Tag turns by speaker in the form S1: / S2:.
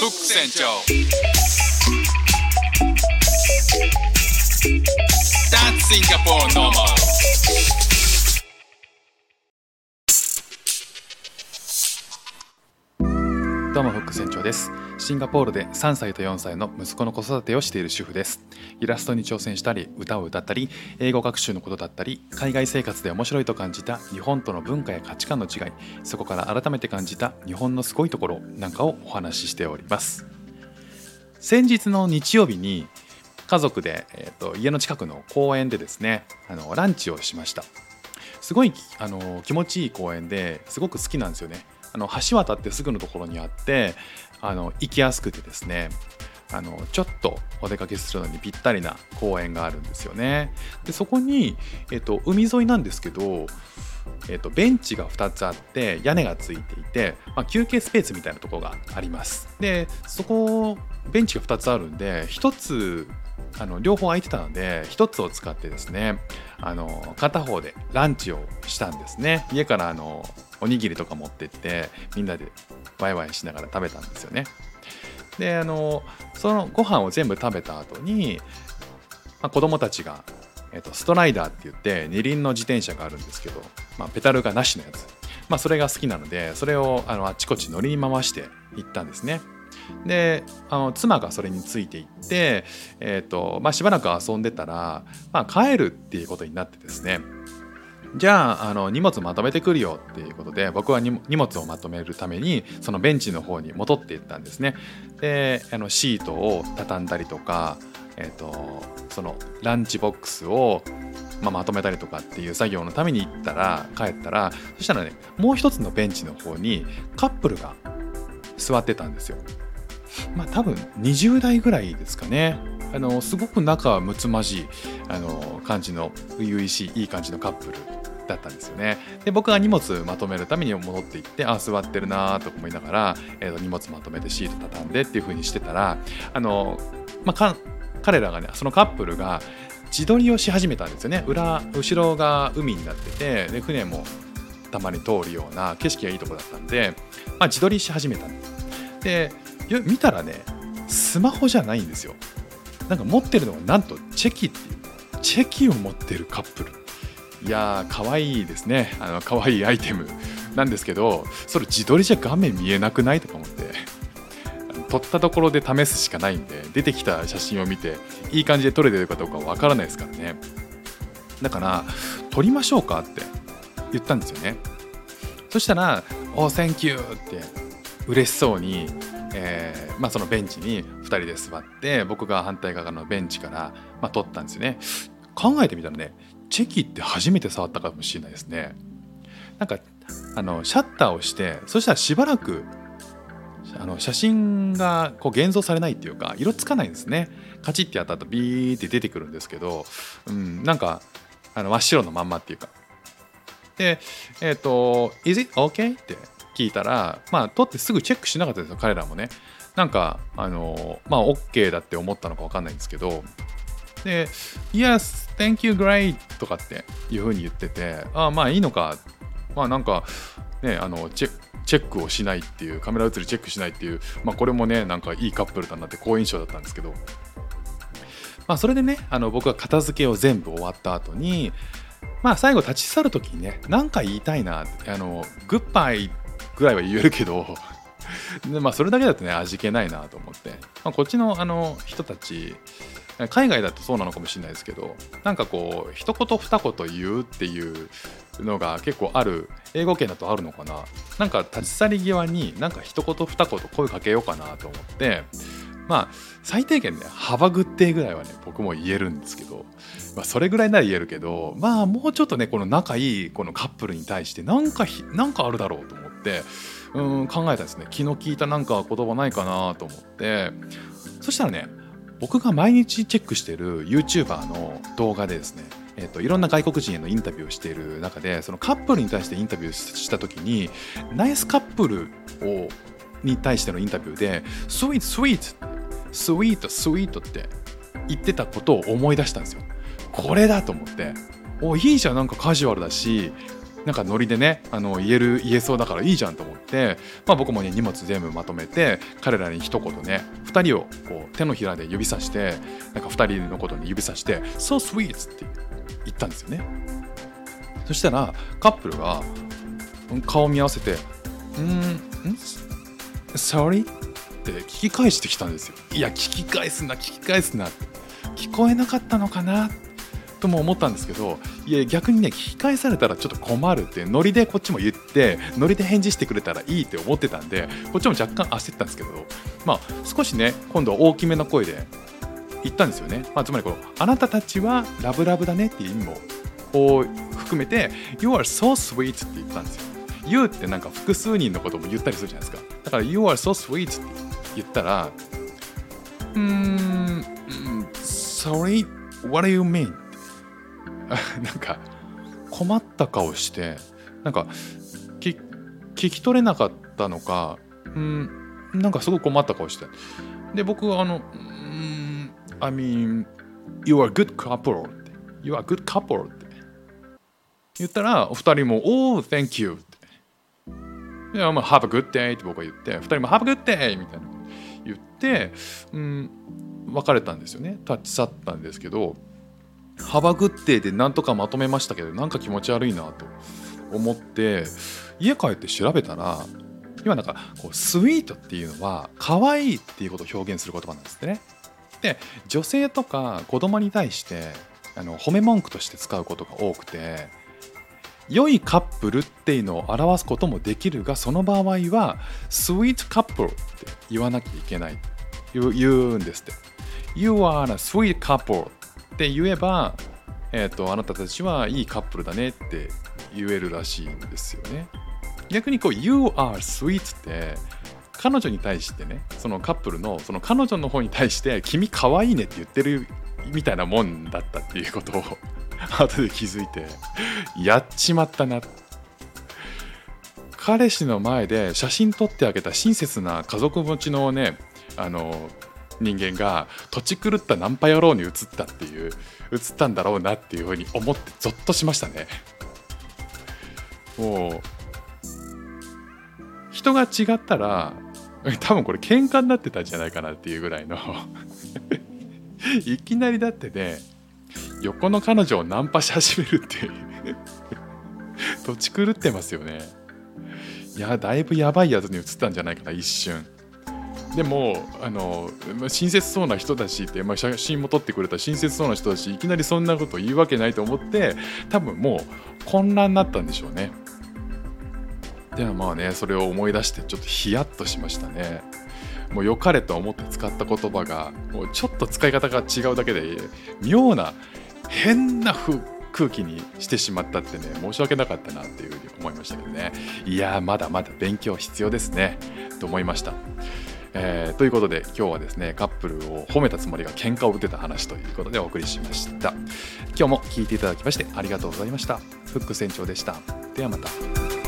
S1: フック船長 That's Singapore normal
S2: どうもフック船長です。シンガポールで3歳と4歳の息子の子育てをしている主婦です。イラストに挑戦したり歌を歌ったり英語学習のことだったり海外生活で面白いと感じた日本との文化や価値観の違いそこから改めて感じた日本のすごいところなんかをお話ししております。先日の日曜日に家族で、えー、と家の近くの公園でですねあのランチをしました。すごいあの気持ちいい公園ですごく好きなんですよね。あの橋渡ってすぐのところにあってあの行きやすくてですねあのちょっとお出かけするのにぴったりな公園があるんですよね。でそこに、えっと、海沿いなんですけど、えっと、ベンチが2つあって屋根がついていて、まあ、休憩スペースみたいなところがあります。でそこベンチが2つあるんで1つあの両方空いてたので1つを使ってですねあの片方でランチをしたんですね家からあのおにぎりとか持ってってみんなでワイワイしながら食べたんですよね。であのそのご飯を全部食べた後に、まあ、子供たちが、えっと、ストライダーって言って二輪の自転車があるんですけど、まあ、ペダルがなしのやつ、まあ、それが好きなのでそれをあのあっちこっち乗りに回して行ったんですね。であの妻がそれについていって、えーとまあ、しばらく遊んでたら、まあ、帰るっていうことになってですね。じゃああの荷物まとめてくるよっていうことで僕は荷物をまとめるためにそのベンチの方に戻っていったんですね。であのシートを畳んだりとか、えーと、そのランチボックスを、まあ、まとめたりとかっていう作業のために行ったら帰ったらそしたらねもう一つのベンチの方にカップルが座ってたんですよ。まあ多分20代ぐらいですかね。あのすごく仲睦まじいあの感じの初々しいいい感じのカップルだったんですよね。で僕が荷物まとめるために戻っていってあ座ってるなと思いながら、えー、と荷物まとめてシート畳んでっていう風にしてたらあの、まあ、彼らがねそのカップルが自撮りをし始めたんですよね。裏後ろが海になっててで船もたまに通るような景色がいいとこだったんで、まあ、自撮りし始めたんですで見たらねスマホじゃないんですよ。なんか持ってるのがなんとチェキっていうチェキを持ってるカップル。いやー可愛いですね。あの可愛いアイテムなんですけどそれ自撮りじゃ画面見えなくないとか思って。撮ったところで試すしかないんで出てきた写真を見ていい感じで撮れてるかどうかわからないですからね。だから撮りましょうかって言ったんですよね。そしたら「 Oh thank you」って嬉しそうに、えーまあ、そのベンチに2人で座って僕が反対側のベンチから、まあ、撮ったんですよね。考えてみたらねチェキって初めて触ったかもしれないですね。なんかあのシャッターをしてそしたらしばらくあの写真がこう現像されないっていうか色つかないんですね。カチッてやった後ビーって出てくるんですけど、うん、なんかあの真っ白のまんまっていうか。でえっ、ー、と「Is it okay?」って聞いたらまあ撮ってすぐチェックしなかったですよ彼らもね。なんかあのまあ OK だって思ったのか分かんないんですけどで「Yes thank you great」とかっていう風に言っててああまあいいのか。まあなんかねあのチェチェックをしないっていうカメラ映りチェックしないっていうまあこれもねなんかいいカップルだなって好印象だったんですけど。まあそれでねあの僕は片付けを全部終わった後にまあ最後立ち去る時にね何か言いたいなあのグッバイぐらいは言えるけどでまあそれだけだとね味気ないなと思って、まあ、こっちのあの人たち海外だとそうなのかもしれないですけどなんかこう一言二言言うっていうのが結構ある英語圏だとあるのかな。なんか立ち去り際になんか一言二言声かけようかなと思ってまあ最低限ね幅グッテーぐらいはね僕も言えるんですけど、まあ、それぐらいなら言えるけどまあもうちょっとねこの仲いいこのカップルに対してなんかなんかあるだろうと思ってうん考えたんですね。気の利いたなんか言葉ないかなと思って。そしたらね僕が毎日チェックしている YouTuber の動画でですねえーと、いろんな外国人へのインタビューをしている中でそのカップルに対してインタビューした時にナイスカップルをに対してのインタビューで「スイートスイート」「スイートスイート」って言ってたことを思い出したんですよ。これだと思って。おいいじゃん。なんかカジュアルだしなんかノリでねあの言える言えそうだからいいじゃんと思て、まあ、僕もね荷物全部まとめて彼らに一言ね2人をこう手のひらで指さしてなんか2人のことに指さして「So sweet」って言ったんですよね。そしたらカップルが顔を見合わせて「うんん Sorry?」って聞き返してきたんですよ。いや聞き返すな聞き返すな。聞こえなかったのかなって。とも思ったんですけどいや逆にね聞き返されたらちょっと困るってノリでこっちも言ってノリで返事してくれたらいいって思ってたんでこっちも若干焦ったんですけどまあ少しね今度は大きめの声で言ったんですよね、まあ、つまりこのあなたたちはラブラブだねっていう意味もを含めて You are so sweet って言ったんですよ。You ってなんか複数人のことも言ったりするじゃないですか。だから You are so sweet って言ったらうーん Sorry what do you mean? なんか困った顔してなんか聞き取れなかったのかうんなんかすごい困った顔して。で僕あのうん I mean you are good couple って。You are good couple って。言ったらお二人も Oh thank you って。いやまあ Have a good day って僕は言って二人も Have a good day みたいな言ってうん別れたんですよね。立ち去ったんですけど。幅グッデーでなんとかまとめましたけどなんか気持ち悪いなと思って家帰って調べたら今なんかこうスイートっていうのは可愛いっていうことを表現する言葉なんですね。で女性とか子供に対してあの褒め文句として使うことが多くて良いカップルっていうのを表すこともできるがその場合はスイートカップルって言わなきゃいけない言うんですって。You are a sweet couple って言えば、えーと、あなたたちはいいカップルだねって言えるらしいんですよね。逆にこう You are sweet って彼女に対してねそのカップルのその彼女の方に対して君可愛いねって言ってるみたいなもんだったっていうことを 後で気づいてやっちまったな彼氏の前で写真撮ってあげた親切な家族持ちのねあの人間が土地狂ったナンパ野郎に移ったっていう移ったんだろうなっていうふうに思ってゾッとしましたね。もう人が違ったら 多分これ喧嘩になってたんじゃないかなっていうぐらいの。いきなりだってね横の彼女をナンパし始めるっていう。土地狂ってますよね。いやだいぶやばいやつに移ったんじゃないかな一瞬。でもあの親切そうな人だしって、まあ、写真も撮ってくれた親切そうな人だしいきなりそんなこと言うわけないと思って多分もう混乱になったんでしょうね。でもまあねそれを思い出してちょっとヒヤッとしましたね。もう良かれと思って使った言葉がもうちょっと使い方が違うだけで妙な変な空気にしてしまったってね申し訳なかったなっていうふうに思いましたけどねいやーまだまだ勉強必要ですね。と思いました。えー、ということで今日はですねカップルを褒めたつもりが喧嘩を打てた話ということでお送りしました。今日も聞いていただきましてありがとうございました。フック船長でした。ではまた。